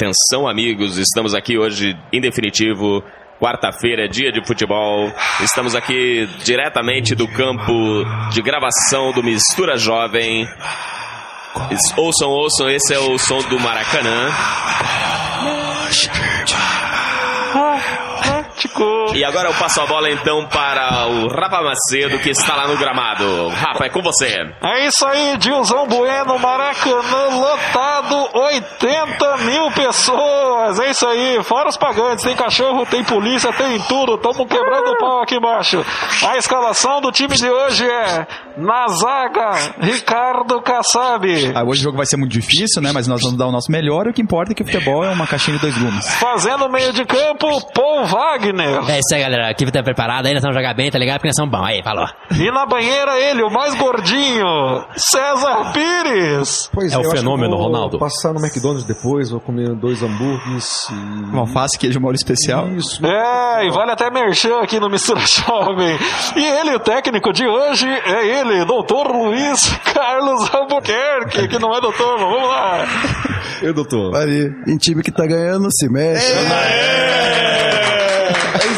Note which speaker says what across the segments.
Speaker 1: Atenção, amigos, estamos aqui hoje, em definitivo, quarta-feira, dia de futebol. Estamos aqui diretamente do campo de gravação do Mistura Jovem. Ouçam, ouçam, esse é o som do Maracanã. E agora eu passo a bola então para o Rafa Macedo, que está lá no gramado. Rafa, é com você.
Speaker 2: É isso aí, Dilson Bueno, Maracanã lotado, 80 mil pessoas. É isso aí, fora os pagantes, tem cachorro, tem polícia, tem tudo. Tamo quebrando o pau aqui embaixo. A escalação do time de hoje é na zaga, Ricardo Kassab.
Speaker 3: Ah, hoje o jogo vai ser muito difícil, né? Mas nós vamos dar o nosso melhor e o que importa é que o futebol é uma caixinha de dois gumes.
Speaker 2: Fazendo meio de campo, Paul Wagner.
Speaker 4: É isso aí, galera. A equipe tá preparada aí, nós vamos jogar bem, tá ligado? Porque nós somos bons. Aí, falou.
Speaker 2: E na banheira ele, o mais gordinho, César Pires.
Speaker 5: Pois
Speaker 6: É o
Speaker 5: acho que
Speaker 6: fenômeno,
Speaker 5: vou
Speaker 6: Ronaldo.
Speaker 5: Passar no McDonald's depois, vou comer dois hambúrgueres e...
Speaker 3: Um alface, queijo molho especial.
Speaker 5: Isso.
Speaker 2: É, e vale até merchan aqui no Mistura Jovem. E ele, o técnico de hoje, é ele, doutor Luiz Carlos Albuquerque, que não é doutor, mas vamos lá.
Speaker 5: Eu, doutor.
Speaker 7: Ali, em time que tá ganhando, se mexe.
Speaker 5: É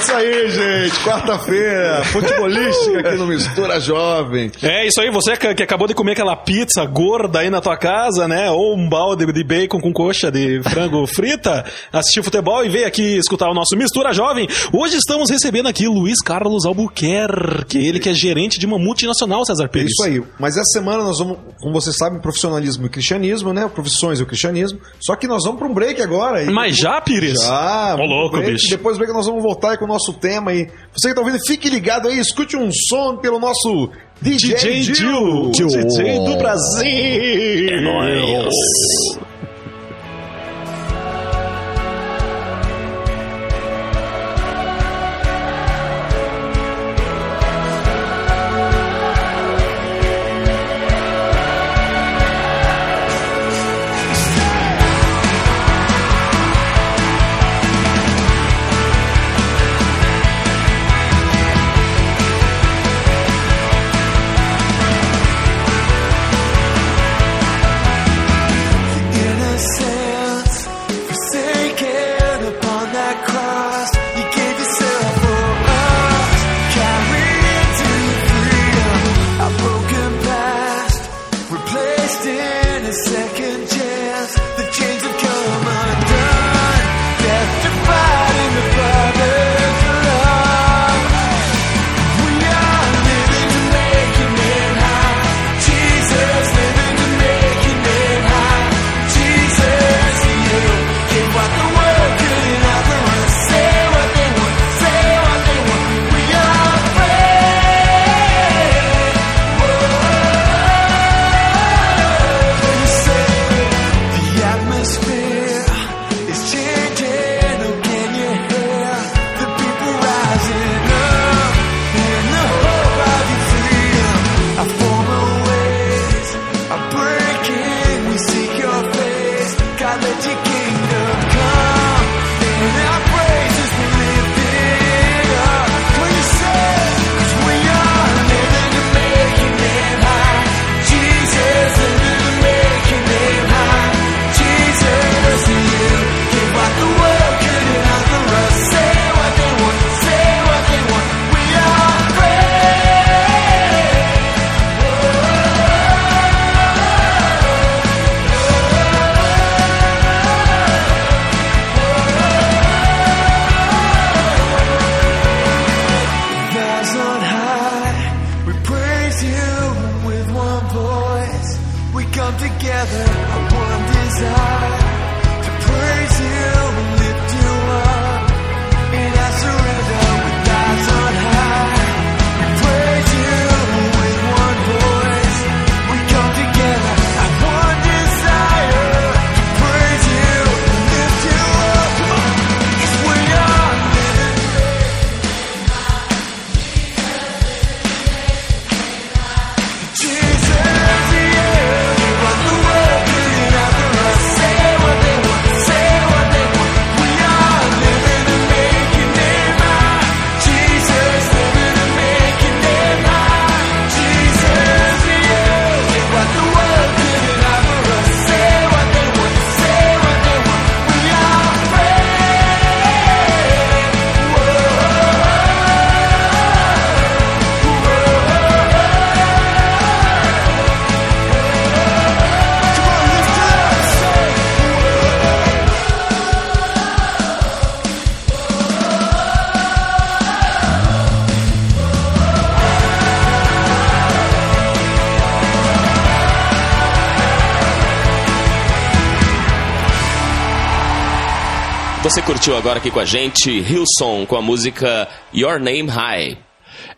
Speaker 5: isso aí, gente. Quarta-feira, futebolística aqui no Mistura Jovem.
Speaker 6: É isso aí, você que, acabou de comer aquela pizza gorda aí na tua casa, né? Ou um balde de bacon com coxa de frango frita, assistir futebol e veio aqui escutar o nosso Mistura Jovem. Hoje estamos recebendo aqui Luiz Carlos Albuquerque, ele que é gerente de uma multinacional, César
Speaker 5: É
Speaker 6: Pires.
Speaker 5: isso aí. Mas essa semana nós vamos, como vocês sabem, profissionalismo e cristianismo, né? Profissões e o cristianismo. Só que nós vamos para um break agora. E
Speaker 6: Mas já, Pires?
Speaker 5: Já,
Speaker 6: Ô, louco,
Speaker 5: break,
Speaker 6: bicho.
Speaker 5: e Depois do break nós vamos voltar aí com nosso tema aí. Você que tá ouvindo, fique ligado aí, escute um som pelo nosso DJ,
Speaker 6: DJ Gil,
Speaker 5: Gil.
Speaker 6: DJ do Brasil. É nóis.
Speaker 1: Você curtiu agora aqui com a gente Hillsong com a música Your Name High.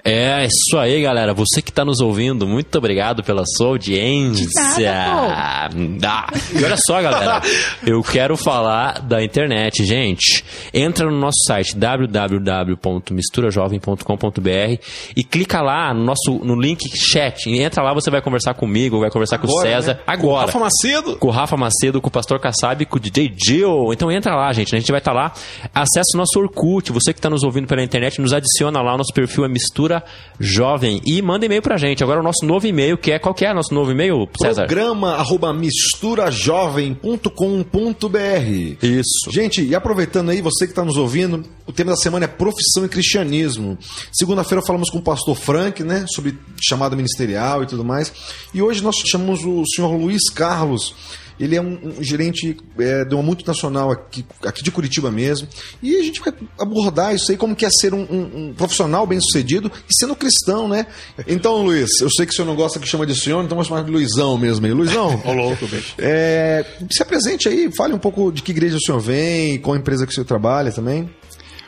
Speaker 4: É isso aí, galera. Você que está nos ouvindo, muito obrigado pela sua audiência. Ah, e olha só, galera, eu quero falar da internet, gente. Entra no nosso site www.misturajovem.com.br e clica lá no nosso no link chat. E entra lá, você vai conversar comigo, vai conversar com o
Speaker 5: Agora,
Speaker 4: César
Speaker 5: né?
Speaker 4: agora.
Speaker 8: Rafa Macedo.
Speaker 4: Com o Rafa Macedo, com o Pastor Kassab e com o DJ Jill. Então entra lá, gente. A gente vai estar lá. Acesse o nosso Orkut. Você que está nos ouvindo pela internet, nos adiciona lá. O nosso perfil é Mistura Jovem. E manda e-mail pra gente. Agora o nosso novo e-mail, que é... Qual que é o nosso novo e-mail, César?
Speaker 5: Programa arroba misturajovem.com.br
Speaker 4: Isso.
Speaker 5: Gente, e aproveitando aí, você que está nos ouvindo, o tema da semana é profissão e cristianismo. Segunda-feira falamos com o pastor Frank, né, sobre chamada ministerial e tudo mais. E hoje nós chamamos o senhor Luiz Carlos. Ele é um, um gerente é, de uma multinacional aqui, aqui de Curitiba mesmo. E a gente vai abordar isso aí, como que é ser um, um- um profissional bem sucedido e sendo cristão, né? Então, Luiz, eu sei que o senhor não gosta que chama de senhor, então vamos chamar de Luizão mesmo aí. Luizão,
Speaker 8: Ô, louco, bicho.
Speaker 5: é, se apresente aí, fale um pouco de que igreja o senhor vem, qual empresa que o senhor trabalha também.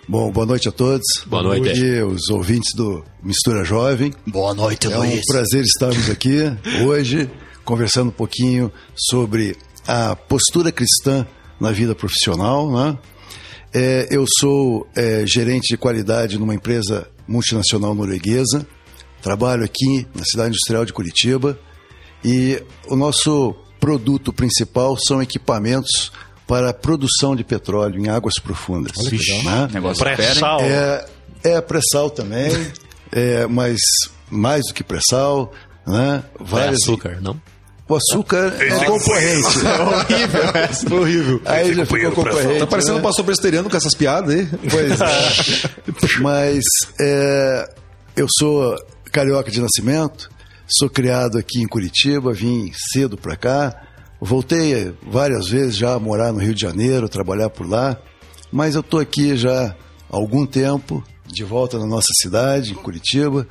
Speaker 7: Bom, boa noite a todos.
Speaker 4: Boa noite.
Speaker 7: E os ouvintes do Mistura Jovem.
Speaker 4: Boa noite,
Speaker 7: É um prazer estarmos aqui hoje conversando um pouquinho sobre a postura cristã na vida profissional. Né? É, eu sou é, gerente de qualidade numa empresa multinacional norueguesa. Trabalho aqui na cidade industrial de Curitiba e o nosso produto principal são equipamentos para a produção de petróleo em águas profundas. né?
Speaker 3: Negócio fera, hein?
Speaker 8: Pré-sal.
Speaker 7: É, é pré-sal também, é, mas mais do que pré-sal, né? Várias
Speaker 4: açúcar, não?
Speaker 7: O açúcar é concorrente. É horrível, é horrível. Aí já ficou concorrente.
Speaker 5: Tá parecendo
Speaker 7: né?
Speaker 5: um pastor presteriano com essas piadas aí.
Speaker 7: Pois é. Mas é, eu sou carioca de nascimento, sou criado aqui em Curitiba, vim cedo para cá, voltei várias vezes já a morar no Rio de Janeiro, trabalhar por lá, mas eu estou aqui já há algum tempo, de volta na nossa cidade, em Curitiba,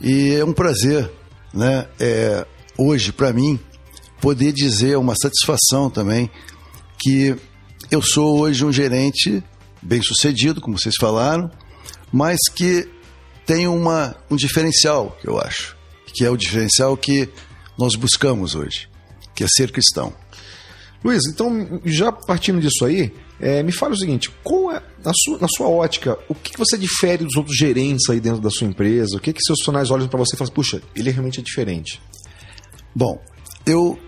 Speaker 7: e é um prazer, né? É, hoje, para mim, poder dizer, é uma satisfação também, que eu sou hoje um gerente bem sucedido, como vocês falaram, mas que tem uma, um diferencial, que eu acho, que é o diferencial que nós buscamos hoje, que é ser cristão.
Speaker 5: Luiz, então, já partindo disso aí, é, me fala o seguinte: qual é, na sua, na sua ótica, o que, você difere dos outros gerentes aí dentro da sua empresa? O que, que seus funcionários olham para você e falam, puxa, ele realmente é diferente?
Speaker 7: Bom, eu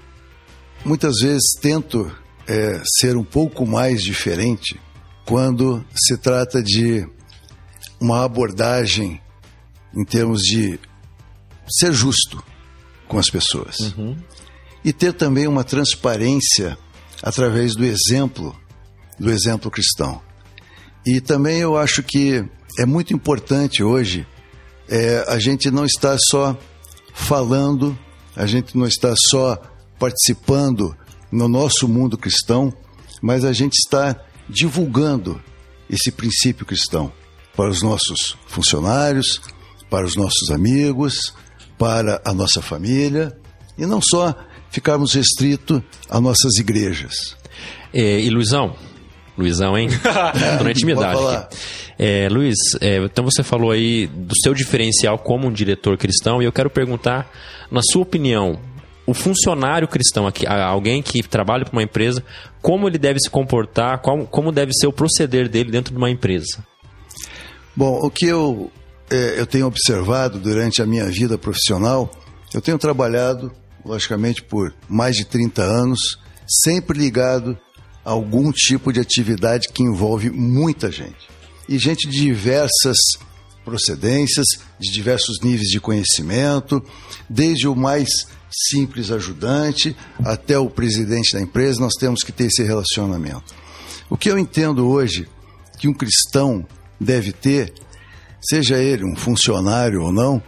Speaker 7: muitas vezes tento é, ser um pouco mais diferente quando se trata de uma abordagem em termos de ser justo com as pessoas e ter também uma transparência através do exemplo, do exemplo cristão. E também eu acho que é muito importante hoje é, a gente não estar só falando, a gente não está só participando no nosso mundo cristão, mas a gente está divulgando esse princípio cristão para os nossos funcionários, para os nossos amigos, para a nossa família e não só ficarmos restritos a nossas igrejas.
Speaker 4: É, e Luizão? Luizão, hein? Tô na intimidade. É, Luiz, é, então você falou aí do seu diferencial como um diretor cristão e eu quero perguntar, na sua opinião, o funcionário cristão, aqui, alguém que trabalha para uma empresa, como ele deve se comportar, como, como deve ser o proceder dele dentro de uma empresa?
Speaker 7: Bom, o que eu, eh, eu tenho observado durante a minha vida profissional, eu tenho trabalhado, logicamente, por mais de 30 anos, sempre ligado algum tipo de atividade que envolve muita gente. E gente de diversas procedências, de diversos níveis de conhecimento, desde o mais simples ajudante até o presidente da empresa, nós temos que ter esse relacionamento. O que eu entendo hoje que um cristão deve ter, seja ele um funcionário ou não,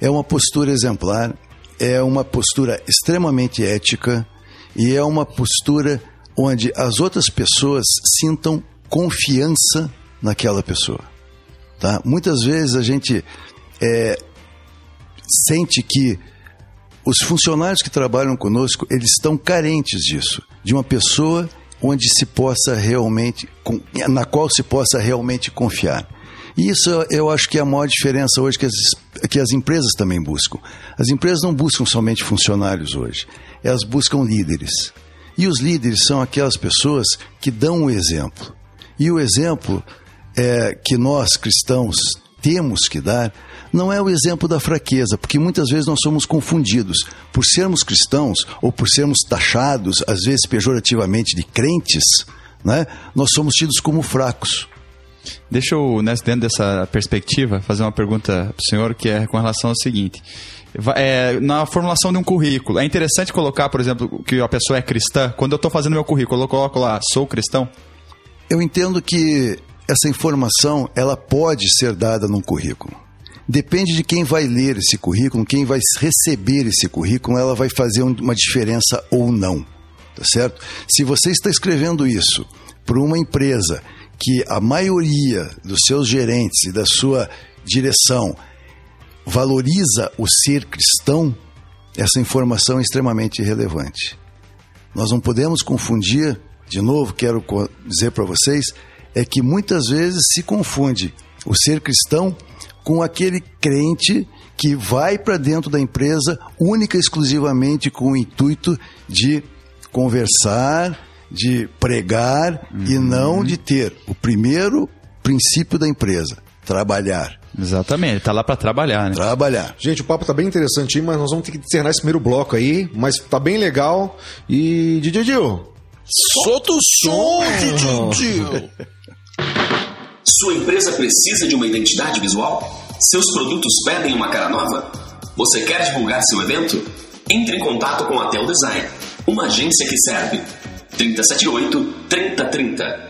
Speaker 7: é uma postura exemplar, é uma postura extremamente ética e é uma postura onde as outras pessoas sintam confiança naquela pessoa. Tá? Muitas vezes a gente é, sente que os funcionários que trabalham conosco eles estão carentes disso, de uma pessoa onde se possa realmente, na qual se possa realmente confiar. E isso eu acho que é a maior diferença hoje que as, que as empresas também buscam. As empresas não buscam somente funcionários hoje, elas buscam líderes. E os líderes são aquelas pessoas que dão o exemplo. E o exemplo é, que nós cristãos temos que dar não é o exemplo da fraqueza, porque muitas vezes nós somos confundidos. Por sermos cristãos ou por sermos taxados, às vezes pejorativamente, de crentes, né, nós somos tidos como fracos.
Speaker 3: Deixa eu, né, dentro dessa perspectiva, fazer uma pergunta para o senhor que é com relação ao seguinte. É, na formulação de um currículo, é interessante colocar, por exemplo, que a pessoa é cristã. Quando eu estou fazendo meu currículo, eu coloco lá, sou cristão?
Speaker 7: Eu entendo que essa informação ela pode ser dada num currículo. Depende de quem vai ler esse currículo, quem vai receber esse currículo, ela vai fazer um- uma diferença ou não. Tá certo? Se você está escrevendo isso para uma empresa que a maioria dos seus gerentes e da sua direção valoriza o ser cristão, essa informação é extremamente relevante. Nós não podemos confundir, de novo, quero dizer para vocês, é que muitas vezes se confunde o ser cristão com aquele crente que vai para dentro da empresa única e exclusivamente com o intuito de conversar, de pregar e não de ter o primeiro princípio da empresa, trabalhar.
Speaker 3: Exatamente, ele tá lá para trabalhar, né?
Speaker 7: Trabalhar.
Speaker 5: Gente, o papo tá bem interessante aí, mas nós vamos ter que encerrar esse primeiro bloco aí, mas tá bem legal. E, Didi, solta o som, Didi.
Speaker 1: Sua empresa precisa de uma identidade visual? Seus produtos pedem uma cara nova? Você quer divulgar seu evento? Entre em contato com a Tel Design, uma agência que serve. 378 3030.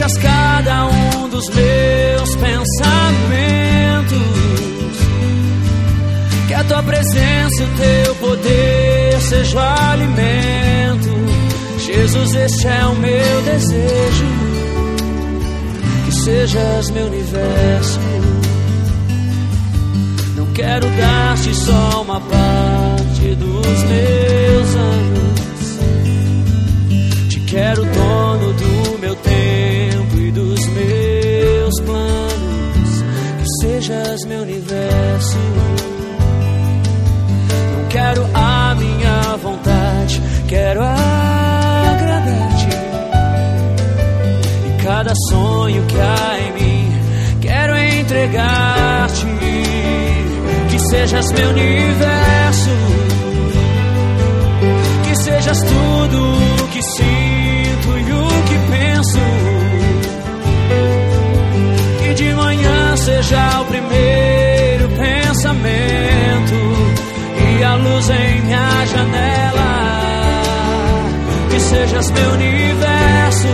Speaker 9: enchas cada um dos meus pensamentos. Que a tua presença e o teu poder seja o alimento. Jesus, este é o meu desejo. Que sejas meu universo. Não quero dar-te só uma parte dos meus anos. Te quero dono do sejas meu universo. Não quero a minha vontade, quero agradar-te. E cada sonho que há em mim, quero entregar-te. Que sejas meu universo que sejas tudo seja o primeiro pensamento e a luz em minha janela. Que sejas meu universo,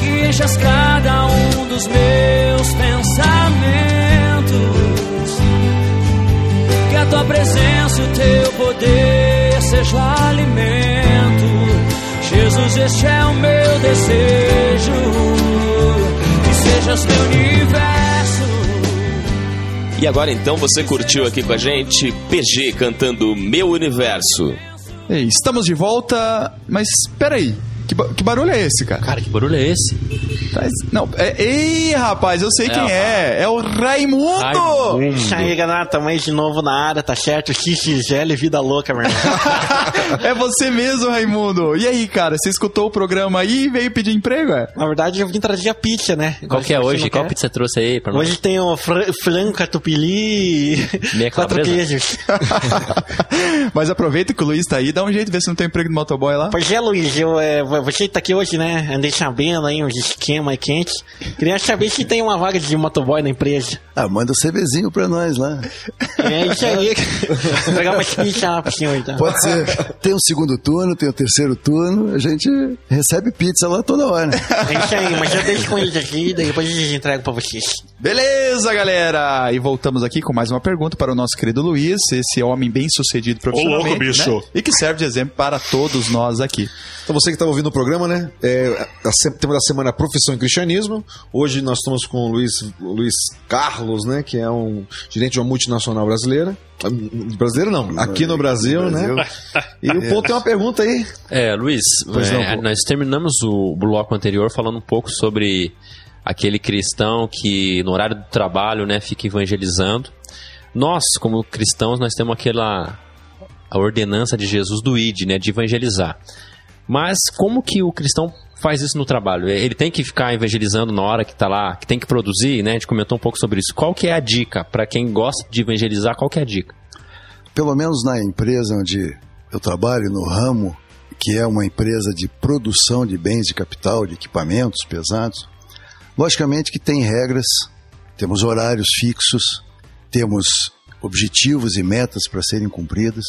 Speaker 9: que enchas cada um dos meus pensamentos que a tua presença e o teu poder seja alimento. Jesus, este é o meu desejo. Que sejas meu universo.
Speaker 1: E agora então você curtiu aqui com a gente PG cantando Meu Universo.
Speaker 3: Ei, estamos de volta, mas peraí, que, ba- que barulho é esse, cara?
Speaker 4: Cara, que barulho é esse?
Speaker 3: Traz- Não, é, ei, rapaz, eu sei quem é. É o Raimundo!
Speaker 4: Raimundo.
Speaker 2: Aí, galera, tamo aí de novo na área, tá certo? XXL, vida louca, meu irmão.
Speaker 3: é você mesmo, Raimundo. E aí, cara, você escutou o programa aí e veio pedir emprego, é?
Speaker 2: Na verdade, eu vim trazer a pizza, né?
Speaker 4: Qual que é hoje? Qual pizza você trouxe aí pra nós?
Speaker 2: Hoje tem o fran frango, catupiry e quatro queijos.
Speaker 3: Mas aproveita que o Luiz tá aí, dá um jeito de ver se não tem emprego do motoboy lá.
Speaker 2: Pois é, Luiz, eu, é, você tá aqui hoje, né? Andei sabendo aí uns esquemas aí quentes. Queria saber se tem uma vaga de motoboy na empresa.
Speaker 7: Ah, manda o CVzinho pra nós lá.
Speaker 2: É isso aí. Vou pegar uma pizza lá pro senhor, então.
Speaker 7: Pode ser. Tem o segundo turno, tem o terceiro turno, a gente recebe pizza lá toda hora.
Speaker 2: É isso aí, mas eu deixo com eles aqui, daí depois eles entregam pra vocês.
Speaker 3: Beleza, galera! E voltamos aqui com mais uma pergunta para o nosso querido Luiz, esse homem bem sucedido profissionalmente.
Speaker 8: louco, bicho.
Speaker 3: né? E que serve de exemplo para todos nós aqui.
Speaker 5: Então você que está ouvindo o programa, né? É, a tema da semana é Profissão em Cristianismo. Hoje nós estamos com o Luiz, o Luiz Carlos, né? Que é um gerente de uma multinacional brasileira. Brasileira não, aqui no Brasil, né? E o ponto tem uma pergunta aí.
Speaker 4: É, Luiz,
Speaker 5: Pois não,
Speaker 4: é,
Speaker 5: pô.
Speaker 4: nós terminamos o bloco anterior falando um pouco sobre aquele cristão que no horário do trabalho, né, fica evangelizando. Nós, como cristãos, nós temos aquela a ordenança de Jesus do ID, né, de evangelizar. Mas como que o cristão faz isso no trabalho? Ele tem que ficar evangelizando na hora que está lá, que tem que produzir, né? A gente comentou um pouco sobre isso. Qual que é a dica para quem gosta de evangelizar? Qual que é a dica?
Speaker 7: Pelo menos na empresa onde eu trabalho, no ramo, que é uma empresa de produção de bens de capital, de equipamentos pesados, logicamente que tem regras, temos horários fixos, temos objetivos e metas para serem cumpridas,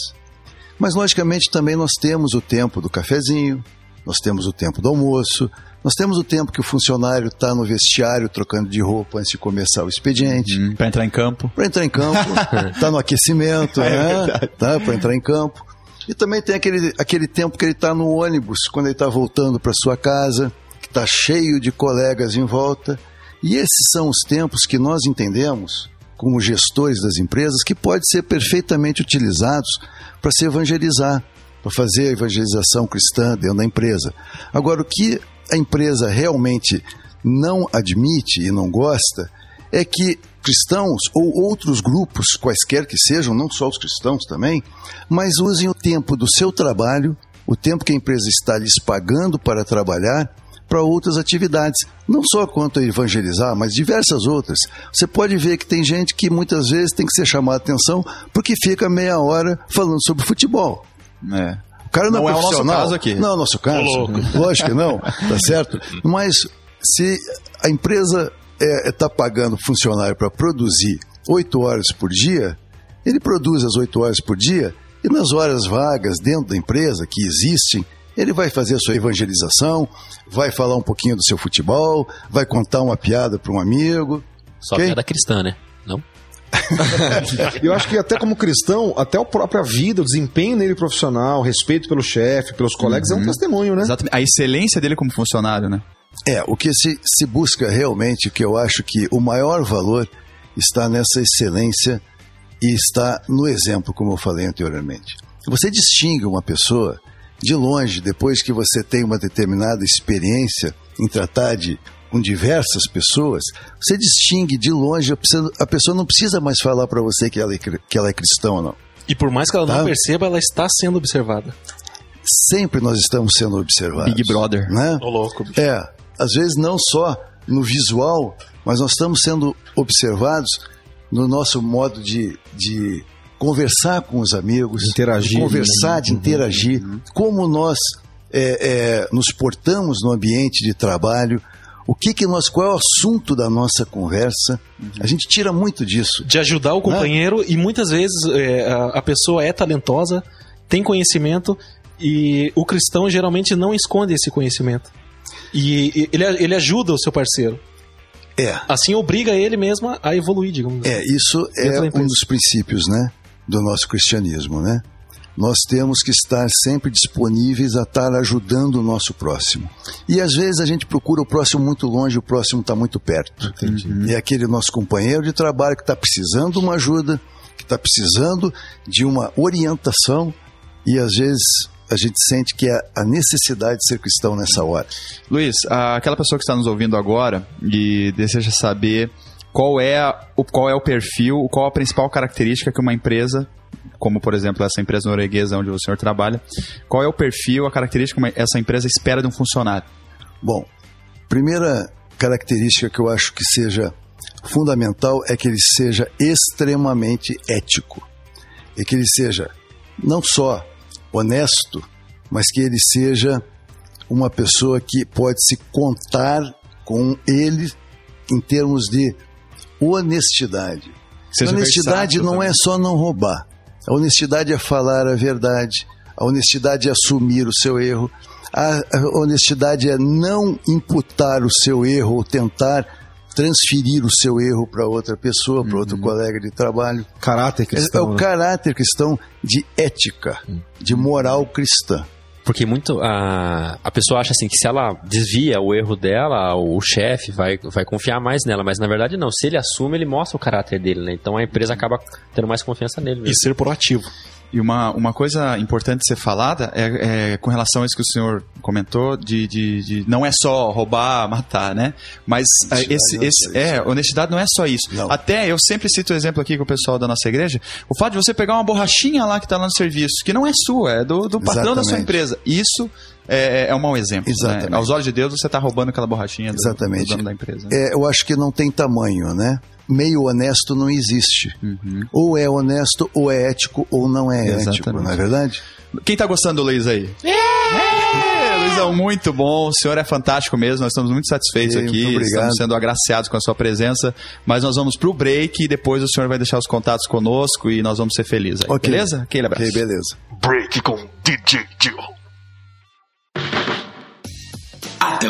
Speaker 7: mas logicamente também nós temos o tempo do cafezinho, nós temos o tempo do almoço, nós temos o tempo que o funcionário está no vestiário trocando de roupa antes de começar o expediente
Speaker 3: Para entrar em campo.
Speaker 7: para entrar em campo, tá no aquecimento, né? Tá para entrar em campo. E também tem aquele, aquele tempo que ele está no ônibus, quando ele está voltando para sua casa, que está cheio de colegas em volta. E esses são os tempos que nós entendemos, como gestores das empresas, que podem ser perfeitamente utilizados para se evangelizar, para fazer a evangelização cristã dentro da empresa. Agora, o que a empresa realmente não admite e não gosta é que cristãos ou outros grupos, quaisquer que sejam, não só os cristãos também, mas usem o tempo do seu trabalho, o tempo que a empresa está lhes pagando para trabalhar, para outras atividades. Não só quanto a evangelizar, mas diversas outras. Você pode ver que tem gente que muitas vezes tem que ser chamada a atenção porque fica meia hora falando sobre futebol.
Speaker 3: É.
Speaker 7: O cara não,
Speaker 3: Não
Speaker 7: é
Speaker 3: é o nosso caso aqui.
Speaker 7: Não é o nosso caso. Lógico que não, tá certo? Mas se a empresa está pagando funcionário para produzir oito horas por dia, ele produz as oito horas por dia e nas horas vagas dentro da empresa que existem, ele vai fazer a sua evangelização, vai falar um pouquinho do seu futebol, vai contar uma piada para um amigo.
Speaker 4: Só
Speaker 7: Ok?
Speaker 4: piada cristã, né?
Speaker 5: Eu acho que até como cristão, até a própria vida, o desempenho dele profissional, o respeito pelo chefe, pelos colegas, é um testemunho, né?
Speaker 3: Exatamente. A excelência dele como funcionário, né?
Speaker 7: É, o que se, se busca realmente, que eu acho que o maior valor está nessa excelência e está no exemplo, como eu falei anteriormente. Você distingue uma pessoa de longe, depois que você tem uma determinada experiência em tratar de com diversas pessoas, você distingue de longe, a pessoa- não precisa mais falar para você que ela, é, que ela é cristã ou não.
Speaker 8: E por mais que ela não
Speaker 7: Tá.
Speaker 8: perceba, ela está sendo observada.
Speaker 7: Sempre nós estamos sendo observados.
Speaker 3: Big Brother.
Speaker 7: Né?
Speaker 8: Ô, louco, bicho.
Speaker 7: É, às vezes não só no visual, mas nós estamos sendo observados no nosso modo de, de conversar com os amigos,
Speaker 5: Interagir,
Speaker 7: de conversar, de interagir, como nós é, é, nos portamos no ambiente de trabalho, o que que nós, qual é o assunto da nossa conversa. A gente tira muito disso.
Speaker 8: De ajudar o companheiro e muitas vezes é, a, a pessoa é talentosa, tem conhecimento e o cristão geralmente não esconde esse conhecimento. E, ele, ele ajuda o seu parceiro.
Speaker 7: É,
Speaker 8: Assim obriga ele mesmo a- evoluir, digamos assim.
Speaker 7: É, isso é um dos princípios, né, do nosso cristianismo, né? Nós temos que estar sempre disponíveis a estar ajudando o nosso próximo. E às vezes a gente procura o próximo muito longe, o próximo está muito perto. É aquele nosso companheiro de trabalho que está precisando de uma ajuda, que está precisando de uma orientação, e às vezes a gente sente que é a necessidade de ser cristão nessa hora.
Speaker 3: Luiz, aquela pessoa que está nos ouvindo agora e deseja saber qual é, o, qual é o perfil, qual a principal característica que uma empresa, como por exemplo essa empresa norueguesa onde o senhor trabalha, qual é o perfil, a característica que essa empresa espera de um funcionário?
Speaker 7: Bom, primeira característica que eu acho que seja fundamental é que ele seja extremamente ético. E que ele seja não só honesto, mas que ele seja uma pessoa que pode se contar com ele em termos de honestidade. Honestidade
Speaker 3: versátil
Speaker 7: não
Speaker 3: também.
Speaker 7: é só não roubar. A honestidade é falar a verdade. A honestidade é assumir o seu erro. A, honestidade é não imputar o seu erro ou tentar transferir o seu erro para outra pessoa, para outro colega de trabalho.
Speaker 5: Caráter
Speaker 7: É, é
Speaker 5: cristão.
Speaker 7: o
Speaker 5: né?
Speaker 7: caráter cristão de ética, de moral cristã.
Speaker 4: Porque muito a, a pessoa acha assim que se ela desvia o erro dela, o chefe vai, vai confiar mais nela, mas na verdade não. Se ele assume, ele mostra o caráter dele, né? Então a empresa acaba tendo mais confiança nele
Speaker 8: E
Speaker 4: mesmo.
Speaker 8: ser proativo.
Speaker 3: E uma, uma coisa importante ser falada é, é com relação a isso que o senhor comentou, de, de, de não é só roubar, matar, né? Mas
Speaker 7: Honestidade
Speaker 3: esse,
Speaker 7: é
Speaker 3: esse, é, honestidade não é só isso.
Speaker 7: Não.
Speaker 3: Até eu sempre cito o exemplo aqui com o pessoal da nossa igreja, o fato de você pegar uma borrachinha lá que está lá no serviço, que não é sua, é do, do patrão da sua empresa. Isso é, é um mau exemplo. né?
Speaker 7: Exatamente.
Speaker 3: Aos olhos de Deus, você está roubando aquela borrachinha do,
Speaker 7: Exatamente.
Speaker 3: do dono da empresa. né?
Speaker 7: É, eu acho que não tem tamanho, né? Meio honesto não existe. Ou é honesto, ou é ético, ou não é ético,
Speaker 3: Exatamente.
Speaker 7: não é verdade?
Speaker 3: Quem tá gostando do Luiz aí? É, Luizão, muito bom. O senhor é fantástico mesmo. Nós estamos muito satisfeitos
Speaker 7: Ei,
Speaker 3: aqui.
Speaker 7: muito obrigado.
Speaker 3: Estamos sendo agraciados com a sua presença. Mas nós vamos pro break e depois o senhor vai deixar os contatos conosco e nós vamos ser felizes aí.
Speaker 7: Ok.
Speaker 3: Beleza? Aquele abraço.
Speaker 7: Ok, beleza.
Speaker 2: Break com DJ Dio.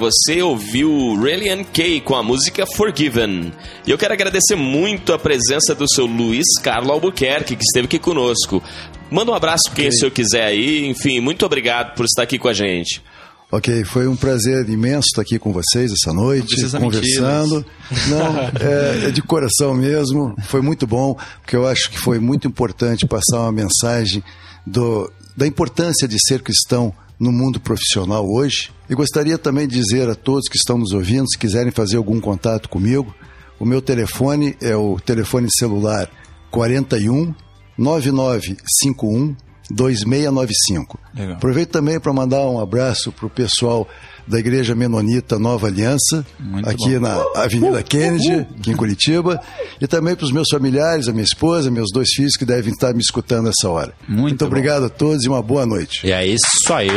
Speaker 1: Você ouviu Relian Kay com a música Forgiven. E eu quero agradecer muito a presença do seu Luiz Carlos Albuquerque, que esteve aqui conosco. Manda um abraço pra quem o senhor quiser aí. Enfim, muito obrigado por estar aqui com a gente.
Speaker 7: Ok, foi um prazer imenso estar aqui com vocês essa noite, conversando. Não, é, é de coração mesmo. Foi muito bom, porque eu acho que foi muito importante passar uma mensagem do, da importância de ser cristão no mundo profissional hoje. E gostaria também de dizer a todos que estão nos ouvindo, se quiserem fazer algum contato comigo, o meu telefone é o telefone celular 41 9951 2695.
Speaker 3: Legal.
Speaker 7: Aproveito também para mandar um abraço para o pessoal da Igreja Menonita Nova Aliança,
Speaker 3: Muito
Speaker 7: aqui
Speaker 3: bom.
Speaker 7: na Avenida Kennedy, aqui em Curitiba, e também para os meus familiares, a minha esposa, meus dois filhos que devem estar me escutando nessa hora.
Speaker 3: Muito bom.
Speaker 7: obrigado a todos e uma boa noite.
Speaker 4: E é isso aí.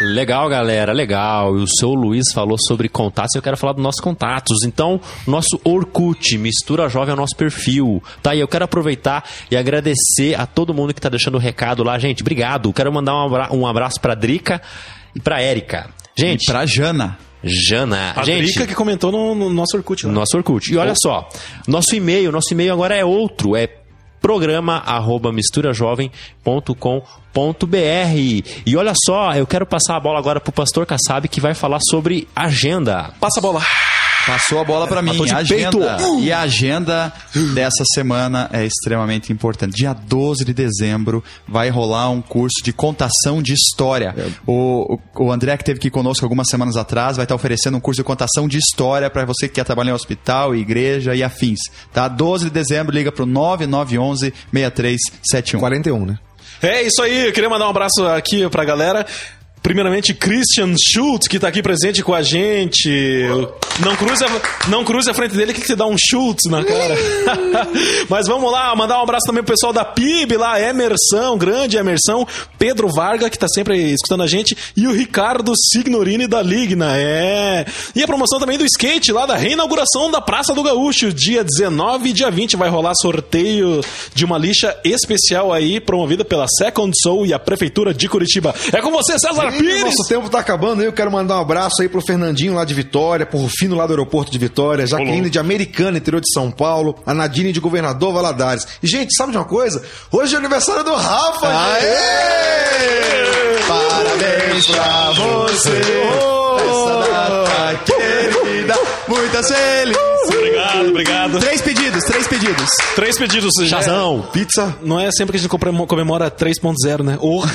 Speaker 4: Legal, galera, legal. E o seu Luiz falou sobre contatos, eu quero falar dos nossos contatos. Então, nosso Orkut, Mistura Jovem é o nosso perfil. Tá? E eu quero aproveitar e agradecer a todo mundo que tá deixando o recado lá. Gente, obrigado. Quero mandar um abra- um abraço pra Drica e pra Érica. Gente,
Speaker 3: E pra Jana.
Speaker 4: Jana.
Speaker 8: A
Speaker 4: gente,
Speaker 8: Drica que comentou no, no nosso Orkut.
Speaker 4: no
Speaker 8: Lá.
Speaker 4: nosso Orkut. E olha só, nosso e-mail, nosso e-mail agora é outro, é programa arroba e olha só, eu quero passar a bola agora pro pastor Kassab que vai falar sobre agenda.
Speaker 8: Passa a bola.
Speaker 3: Passou a bola pra mim. A agenda.
Speaker 4: peito.
Speaker 3: E a agenda dessa semana é extremamente importante. Dia 12 de dezembro vai rolar um curso de contação de história. O, o, o André, que teve aqui conosco algumas semanas atrás, vai estar oferecendo um curso de contação de história para você que quer trabalhar em hospital, igreja e afins. Tá? 12 de dezembro, liga pro 9911 6371.
Speaker 5: 41, né?
Speaker 8: É isso aí, eu queria mandar um abraço aqui pra galera. Primeiramente, Christian Schultz, que tá aqui presente com a gente. Não cruze a, não cruze a frente dele que você dá um Schultz na cara. Mas vamos lá, mandar um abraço também pro pessoal da PIB lá, Emersão, grande Emersão, Pedro Varga, que tá sempre escutando a gente, e o Ricardo Signorini da Ligna, é. E a promoção também do skate lá da reinauguração da Praça do Gaúcho, dia 19 e dia 20 vai rolar sorteio de uma lixa especial aí, promovida pela Second Soul e a Prefeitura de Curitiba. É com você, César Pires!
Speaker 5: nosso tempo tá acabando. Eu quero mandar um abraço aí pro Fernandinho lá de Vitória, pro Rufino lá do aeroporto de Vitória, Jaqueline de Americana, interior de São Paulo, a Nadine de Governador Valadares. E, gente, sabe de uma coisa? Hoje é aniversário do Rafa! gente!
Speaker 3: Parabéns pra você. Essa data querida. Muitas felizes.
Speaker 8: Obrigado, obrigado.
Speaker 3: Três pedidos, três pedidos.
Speaker 8: Três pedidos. já-
Speaker 4: Chazão.
Speaker 5: Pizza.
Speaker 8: Não é sempre que a gente comemora- comemora 3.0, né? Ou,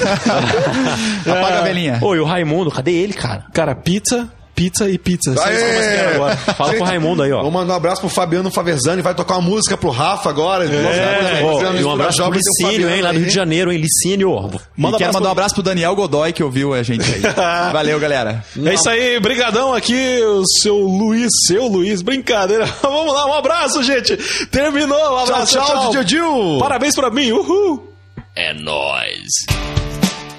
Speaker 3: Apaga a velhinha.
Speaker 4: Oi, o Raimundo, cadê ele, cara?
Speaker 8: cara, pizza, pizza e pizza. Só
Speaker 5: Aê!
Speaker 8: agora.
Speaker 4: Fala pro
Speaker 5: Gente,
Speaker 4: Raimundo aí, ó.
Speaker 5: Vamos mandar um abraço pro Fabiano Faverzani, vai tocar uma música pro Rafa agora.
Speaker 8: É.
Speaker 4: Ó,
Speaker 5: Fazendo
Speaker 4: e um abraço pro Licínio, hein, lá do Rio de. Janeiro, hein, Licínio.
Speaker 3: Manda quero mandar
Speaker 8: pro-
Speaker 3: um abraço pro Daniel Godoy que ouviu a gente aí. Valeu, galera.
Speaker 8: É isso aí, brigadão aqui, o seu Luiz, seu Luiz, brincadeira. Vamos lá, um abraço, gente. Terminou, um
Speaker 5: Tchau,
Speaker 8: abraço,
Speaker 5: tchau, tchau, Dil.
Speaker 8: Parabéns pra mim, uhul.
Speaker 1: É nóis!